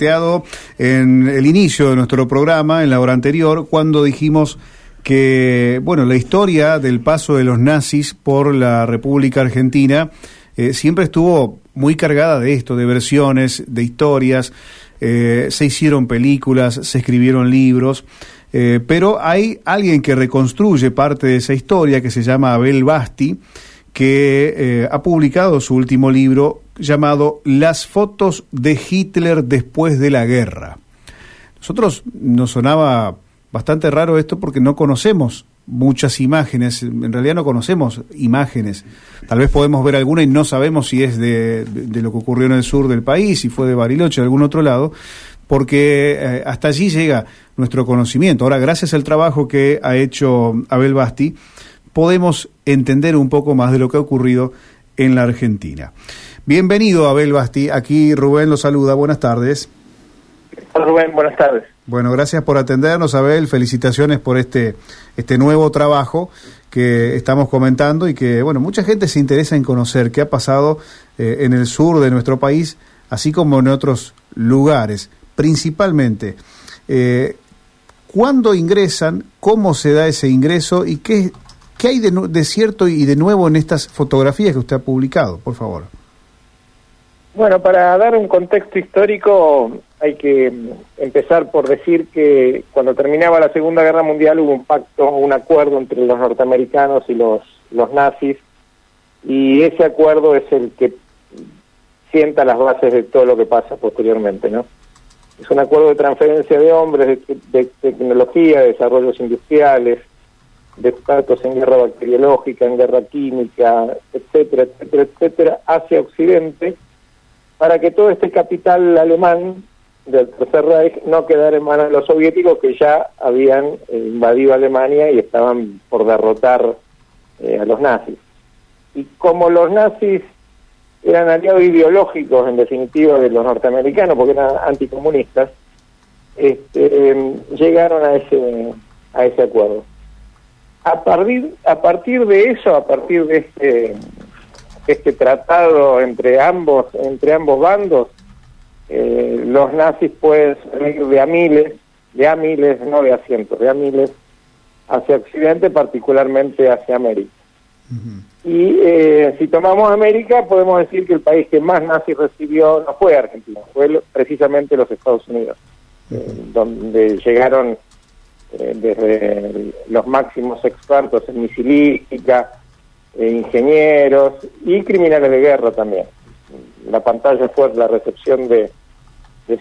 en el inicio de nuestro programa, en la hora anterior, cuando dijimos que, bueno, la historia del paso de los nazis por la República Argentina eh, siempre estuvo muy cargada de esto, de versiones, de historias, eh, se hicieron películas, se escribieron libros, eh, pero hay alguien que reconstruye parte de esa historia que se llama Abel Basti, que ha publicado su último libro llamado Las fotos de Hitler después de la guerra. Nosotros nos sonaba bastante raro esto porque no conocemos muchas imágenes, en realidad no conocemos imágenes. Tal vez podemos ver alguna y no sabemos si es de, lo que ocurrió en el sur del país, si fue de Bariloche, de algún otro lado, porque eh, hasta allí llega nuestro conocimiento. Ahora, gracias al trabajo que ha hecho Abel Basti, podemos entender un poco más de lo que ha ocurrido en la Argentina. Bienvenido, Abel Basti. Aquí Rubén lo saluda. Buenas tardes. Hola, Rubén. Buenas tardes. Bueno, gracias por atendernos, Abel. Felicitaciones por este, este nuevo trabajo que estamos comentando y que, bueno, mucha gente se interesa en conocer qué ha pasado eh, en el sur de nuestro país, así como en otros lugares. Principalmente, eh, ¿cuándo ingresan? ¿Cómo se da ese ingreso? ¿Y qué, qué hay de, de cierto y de nuevo en estas fotografías que usted ha publicado? Por favor. Bueno, para dar un contexto histórico hay que empezar por decir que cuando terminaba la Segunda Guerra Mundial hubo un pacto, un acuerdo entre los norteamericanos y los, los nazis y ese acuerdo es el que sienta las bases de todo lo que pasa posteriormente, ¿no? Es un acuerdo de transferencia de hombres, de, tecnología, de desarrollos industriales, de expertos en guerra bacteriológica, en guerra química, etcétera, etcétera, etcétera, hacia Occidente para que todo este capital alemán del Tercer Reich no quedara en manos de los soviéticos que ya habían eh, invadido Alemania y estaban por derrotar eh, a los nazis. Y como los nazis eran aliados ideológicos, en definitiva, de los norteamericanos, porque eran anticomunistas, este, llegaron a ese, a ese acuerdo. A partir, a partir de eso, a partir de este este tratado entre ambos, entre ambos bandos, eh, los nazis pueden salir de a miles, de a miles, no de a cientos, de a miles, hacia Occidente, particularmente hacia América. Y eh, si tomamos América, podemos decir que el país que más nazis recibió no fue Argentina, fue precisamente los Estados Unidos, eh, donde llegaron desde los máximos expertos en misilística, ingenieros y criminales de guerra también. La pantalla fue la recepción de,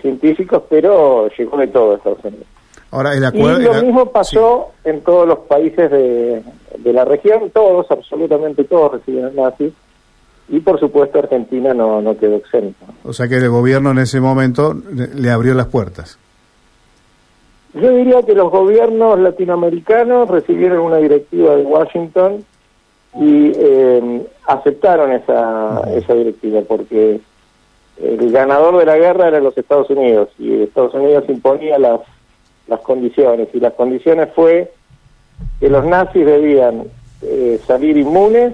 científicos, pero llegó de todo Estados Unidos. Ahora, el acuerdo, y lo mismo pasó en todos los países de, la región, todos, absolutamente todos recibieron nazis, y por supuesto Argentina no, no quedó exento. O sea que el gobierno en ese momento le abrió las puertas. Yo diría que los gobiernos latinoamericanos recibieron una directiva de Washington y eh, aceptaron esa, esa directiva porque el ganador de la guerra era los Estados Unidos y Estados Unidos imponía las, las condiciones y las condiciones fue que los nazis debían eh, salir inmunes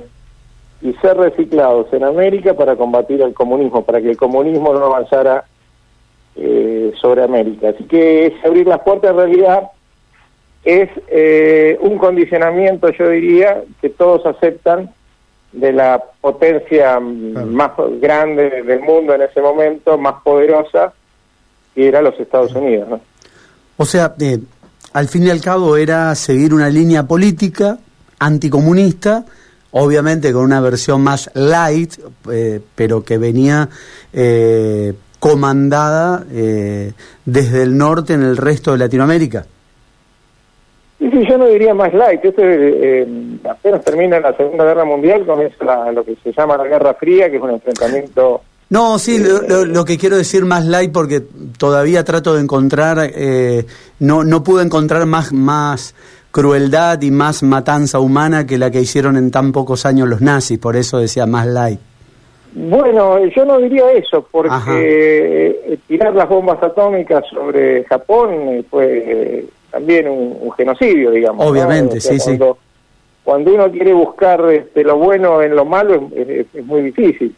y ser reciclados en América para combatir el comunismo, para que el comunismo no avanzara eh, sobre América. Así que abrir las puertas en realidad es eh, un condicionamiento, yo diría, que todos aceptan de la potencia más grande del mundo en ese momento, más poderosa, que era los Estados Unidos. ¿no? O sea, eh, al fin y al cabo era seguir una línea política anticomunista, obviamente con una versión más light, eh, pero que venía comandada desde el norte en el resto de Latinoamérica. Sí, yo no diría más light. Esto eh, apenas termina la Segunda Guerra Mundial, comienza lo que se llama la Guerra Fría, que es un enfrentamiento... No, sí, lo, que quiero decir más light porque todavía trato de encontrar, eh, no, no pude encontrar más, más crueldad y más matanza humana que la que hicieron en tan pocos años los nazis, por eso decía más light. Bueno, yo no diría eso, porque eh, tirar las bombas atómicas sobre Japón fue también un, genocidio, digamos. Obviamente, sí, sí. Cuando uno quiere buscar este, lo bueno en lo malo es, muy difícil,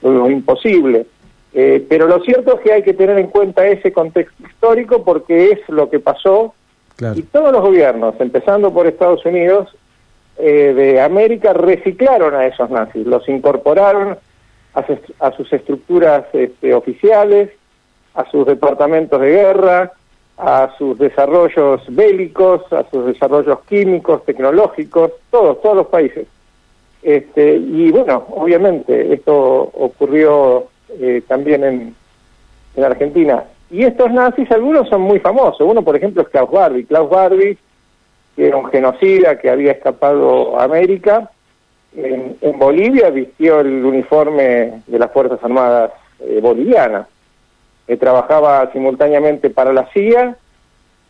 es imposible. Eh, pero lo cierto es que hay que tener en cuenta ese contexto histórico porque es lo que pasó y todos los gobiernos, empezando por Estados Unidos, eh, de América, reciclaron a esos nazis, los incorporaron a, sus estructuras este, oficiales, a sus departamentos de guerra, a sus desarrollos bélicos, a sus desarrollos químicos, tecnológicos, todos, todos los países. Este, y bueno, obviamente esto ocurrió eh, también en, en Argentina. Y estos nazis, algunos son muy famosos. Uno, por ejemplo, es Klaus Barbie. Klaus Barbie, que era un genocida que había escapado a América, en, Bolivia vistió el uniforme de las Fuerzas Armadas eh, bolivianas. Eh, trabajaba simultáneamente para la CIA,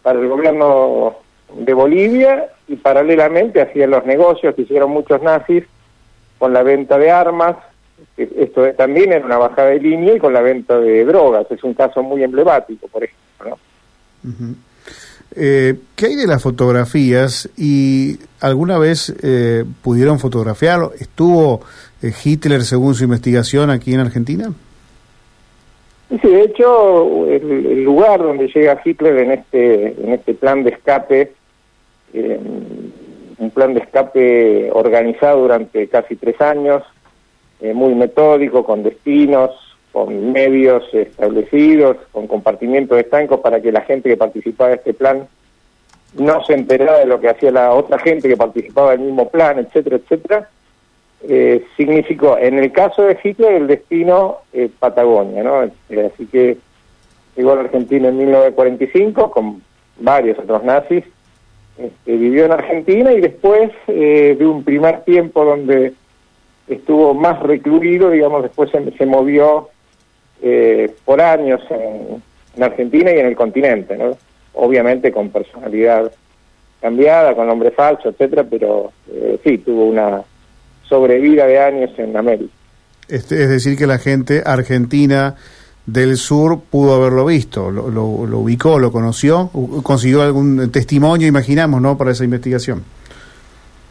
para el gobierno de Bolivia y paralelamente hacía los negocios que hicieron muchos nazis con la venta de armas, esto también era una bajada de línea y con la venta de drogas. Es un caso muy emblemático, por ejemplo. Eh, ¿Qué hay de las fotografías y alguna vez eh, pudieron fotografiarlo? ¿Estuvo eh, Hitler, según su investigación, aquí en Argentina? Sí, de hecho, el, lugar donde llega Hitler en este, en este plan de escape, un plan de escape organizado durante casi tres años, eh, muy metódico, con destinos, con medios establecidos, con compartimiento de estancos para que la gente que participaba de este plan no se enterara de lo que hacía la otra gente que participaba del mismo plan, etcétera, etcétera, eh, significó, en el caso de Hitler, el destino eh, Patagonia, ¿no? Eh, así que llegó a la Argentina en 1945 con varios otros nazis, este, vivió en Argentina y después de un primer tiempo donde estuvo más recluido, digamos, después se, movió eh, por años en, Argentina y en el continente, ¿no? Obviamente con personalidad cambiada, con nombre falso, etcétera, pero eh, sí, tuvo una sobrevida de años en América. Este, es decir, que la gente argentina del sur pudo haberlo visto, lo, lo ubicó, lo conoció, consiguió algún testimonio, imaginamos, ¿no?, para esa investigación.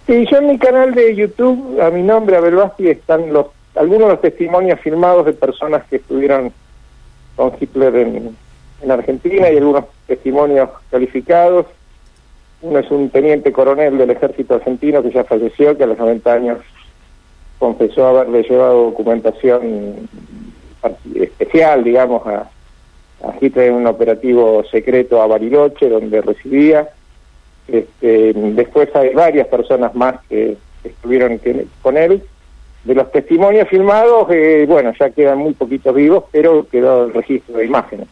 Sí, yo en mi canal de YouTube, a mi nombre, Abel Basti, están los algunos de los testimonios firmados de personas que estuvieron con Hitler en, en Argentina y algunos testimonios calificados. Uno es un teniente coronel del ejército argentino que ya falleció, que a los 90 años confesó haberle llevado documentación especial, digamos, a, a en un operativo secreto a Bariloche, donde residía. Este, después hay varias personas más que estuvieron con él. De los testimonios filmados, eh, bueno, ya quedan muy poquitos vivos, pero quedó el registro de imágenes.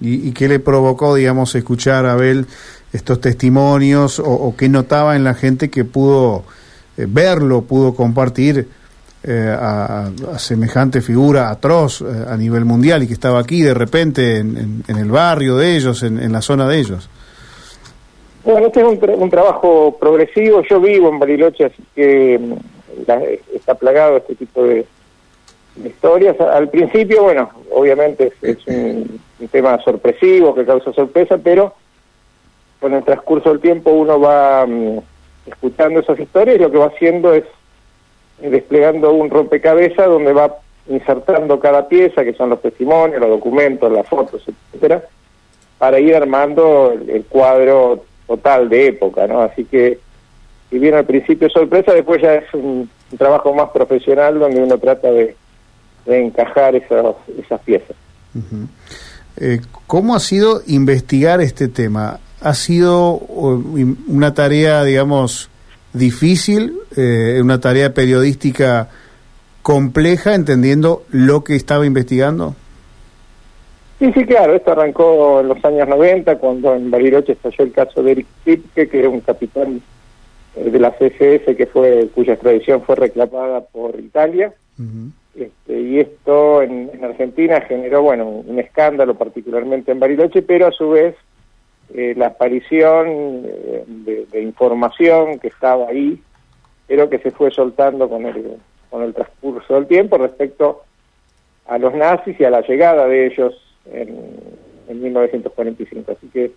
¿Y, qué le provocó, digamos, escuchar a Abel estos testimonios o, qué notaba en la gente que pudo eh, verlo, pudo compartir eh, a, semejante figura atroz a nivel mundial y que estaba aquí de repente en, el barrio de ellos, en la zona de ellos? Bueno, este es un, trabajo progresivo. Yo vivo en Bariloche, así que mm, está plagado este tipo de, historias. Al principio, bueno, obviamente es, un, tema sorpresivo que causa sorpresa, pero con el transcurso del tiempo uno va mm, escuchando esas historias lo que va haciendo es desplegando un rompecabezas donde va insertando cada pieza, que son los testimonios, los documentos, las fotos, etcétera, para ir armando el cuadro total de época, ¿no? Así que, si bien al principio sorpresa, después ya es un, trabajo más profesional donde uno trata de, encajar esas, esas piezas. Eh, ¿Cómo ha sido investigar este tema? ¿Ha sido una tarea, digamos, difícil, eh, una tarea periodística compleja, entendiendo lo que estaba investigando? Sí, sí, claro, esto arrancó en los años 90, cuando en Bariloche estalló el caso de Eric Zipke, que era un capitán eh, de la CSS que fue cuya extradición fue reclamada por Italia. este, y esto en, Argentina generó, bueno, un escándalo particularmente en Bariloche, pero a su vez eh, la aparición eh, de, información que estaba ahí, pero que se fue soltando con el, con el transcurso del tiempo respecto a los nazis y a la llegada de ellos en, en 1945. Así que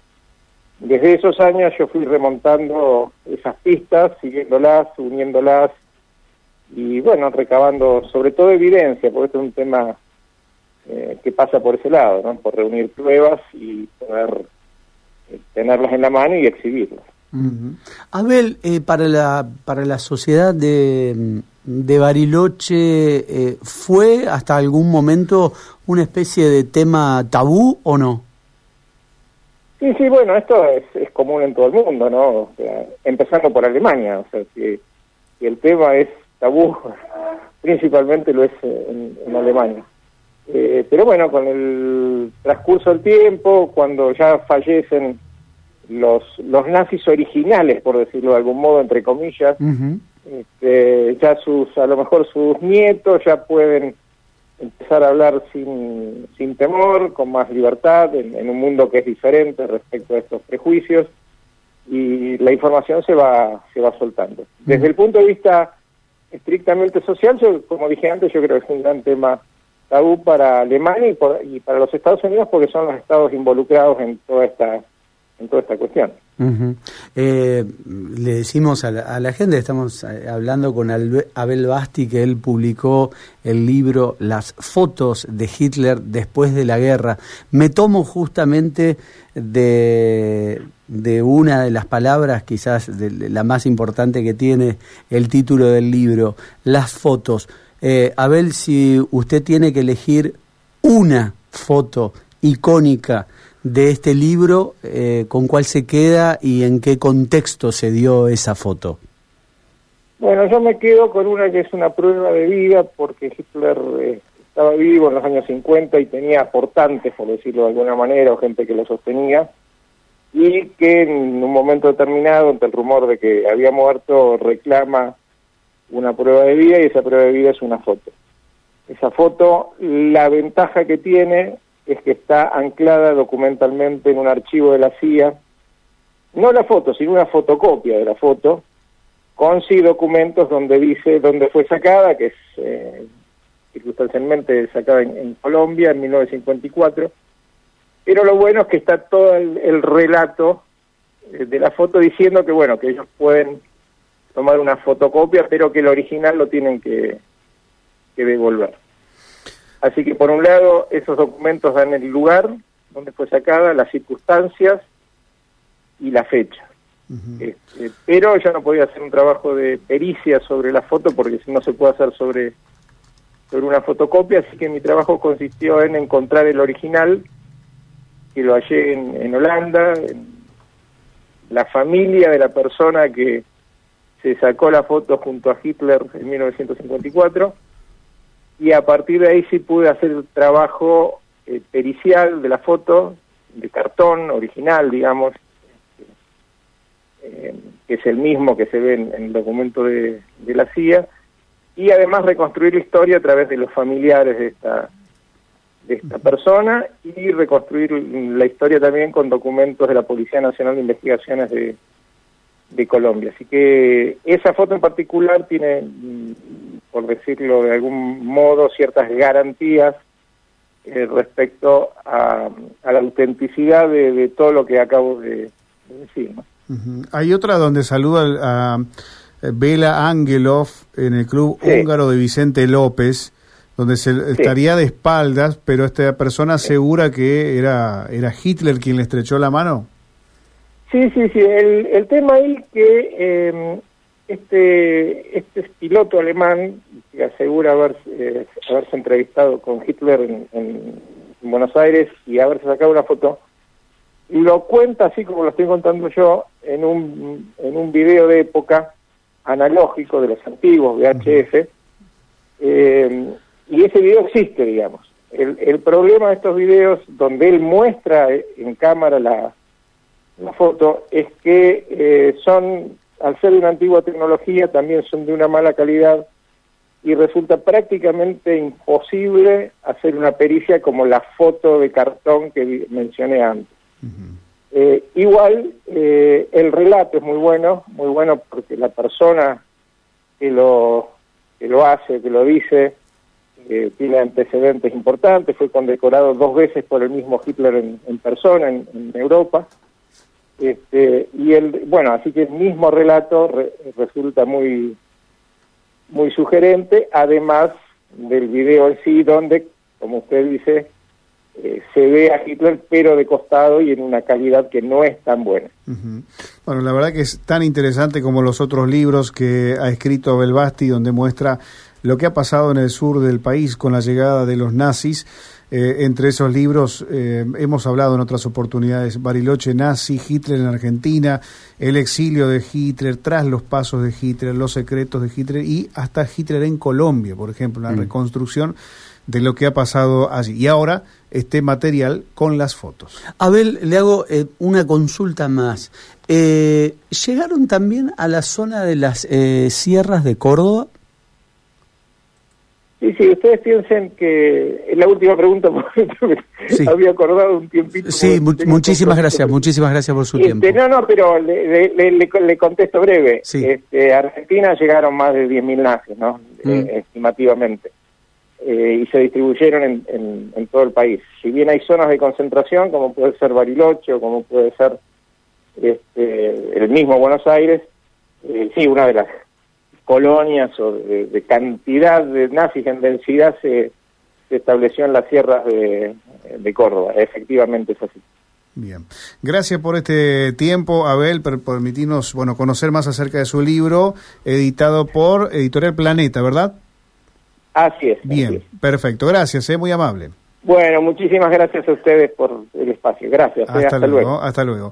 desde esos años yo fui remontando esas pistas, siguiéndolas, uniéndolas y bueno, recabando sobre todo evidencia, porque este es un tema eh, que pasa por ese lado, ¿no? por reunir pruebas y poder tenerlas en la mano y exhibirlas. Abel, eh, para, la, para la sociedad de, de Bariloche, ¿fue hasta algún momento una especie de tema tabú o no? Sí, sí, bueno, esto es, es común en todo el mundo, ¿no? empezando por Alemania, o sea, si, el tema es tabú, principalmente lo es en, Alemania. Eh, pero bueno, con el transcurso del tiempo, cuando ya fallecen los, los nazis originales, por decirlo de algún modo, entre comillas, este, ya sus, a lo mejor sus nietos ya pueden empezar a hablar sin, sin temor, con más libertad, en, un mundo que es diferente respecto a estos prejuicios, y la información se va, se va soltando. Desde el punto de vista estrictamente social, yo, como dije antes, yo creo que es un gran tema tabú para Alemania y, y para los Estados Unidos porque son los estados involucrados en toda esta en toda esta cuestión. Eh, le decimos a la, gente, estamos eh, hablando con Abel Basti, que él publicó el libro Las fotos de Hitler después de la guerra. Me tomo justamente de, de una de las palabras, quizás de la más importante que tiene el título del libro, Las fotos. Eh, Abel, si usted tiene que elegir una foto icónica, de este libro, eh, con cuál se queda y en qué contexto se dio esa foto. Bueno, yo me quedo con una que es una prueba de vida, porque Hitler eh, estaba vivo en los años 50 y tenía aportantes, por decirlo de alguna manera, o gente que lo sostenía, y que en un momento determinado, ante el rumor de que había muerto, reclama una prueba de vida y esa prueba de vida es una foto. Esa foto, la ventaja que tiene es que está anclada documentalmente en un archivo de la CIA, no la foto, sino una fotocopia de la foto, con sí documentos donde dice dónde fue sacada, que es eh, circunstancialmente sacada en, Colombia en 1954, pero lo bueno es que está todo el, relato eh, de la foto diciendo que bueno, que ellos pueden tomar una fotocopia, pero que el original lo tienen que devolver. Así que por un lado esos documentos dan el lugar donde fue sacada, las circunstancias y la fecha. Este, pero yo no podía hacer un trabajo de pericia sobre la foto porque no se puede hacer sobre, sobre una fotocopia, así que mi trabajo consistió en encontrar el original, que lo hallé en, en Holanda, en la familia de la persona que se sacó la foto junto a Hitler en 1954 y a partir de ahí sí pude hacer el trabajo eh, pericial de la foto, de cartón original, digamos, eh, que es el mismo que se ve en, el documento de, la CIA, y además reconstruir la historia a través de los familiares de esta de esta persona y reconstruir la historia también con documentos de la Policía Nacional de Investigaciones de, de Colombia. Así que esa foto en particular tiene por decirlo de algún modo, ciertas garantías eh, respecto a, la autenticidad de, todo lo que acabo de, decir. Hay otra donde saluda a Bela Angelov en el club húngaro de Vicente López, donde se estaría de espaldas, pero esta persona asegura que era, era Hitler quien le estrechó la mano. Sí, sí, sí. El, el tema ahí que eh, este, este piloto alemán que asegura haber, eh, haberse entrevistado con Hitler en, Buenos Aires y haberse sacado una foto, lo cuenta así como lo estoy contando yo en un, en un video de época analógico de los antiguos VHF, eh, y ese video existe, digamos. El, el problema de estos videos, donde él muestra en cámara la, la foto, es que eh, son al ser de una antigua tecnología, también son de una mala calidad y resulta prácticamente imposible hacer una pericia como la foto de cartón que mencioné antes. Eh, igual, eh, el relato es muy bueno, muy bueno porque la persona que lo, que lo hace, que lo dice, eh, tiene antecedentes importantes, fue condecorado dos veces por el mismo Hitler en, persona en Europa. Este, y el, bueno, así que el mismo relato resulta muy, muy sugerente, además del video en sí, donde como usted dice, eh, se ve a Hitler pero de costado y en una calidad que no es tan buena. Bueno, la verdad que es tan interesante como los otros libros que ha escrito Belbasti, donde muestra lo que ha pasado en el sur del país con la llegada de los nazis. Eh, entre esos libros eh, hemos hablado en otras oportunidades, Bariloche nazi, Hitler en Argentina, el exilio de Hitler, tras los pasos de Hitler, los secretos de Hitler y hasta Hitler en Colombia, por ejemplo, la mm. reconstrucción de lo que ha pasado allí. Y ahora este material con las fotos. Abel, le hago eh, una consulta más. ¿Llegaron también a la zona de las sierras de Córdoba? Sí, sí, ustedes piensen que es la última pregunta, porque había acordado un tiempito. Sí, muchísimas gracias, muchísimas gracias por su este, tiempo. No, no, pero le, le, contesto breve. Sí. Este, a Argentina llegaron más de 10.000 nazis, ¿no? Mm. Eh, estimativamente. Eh, y se distribuyeron en, en, todo el país. Si bien hay zonas de concentración, como puede ser Bariloche o como puede ser este, el mismo Buenos Aires, eh, sí, una de las colonias o de, cantidad de nazis en densidad se, estableció en las sierras de, Córdoba. Efectivamente es así. Bien. Gracias por este tiempo, Abel, por permitirnos bueno, conocer más acerca de su libro, editado por Editorial Planeta, ¿verdad? Así es. Bien, perfecto. Gracias, ¿eh? muy amable. Bueno, muchísimas gracias a ustedes por el espacio. Gracias. Eh, hasta, luego. Hasta luego.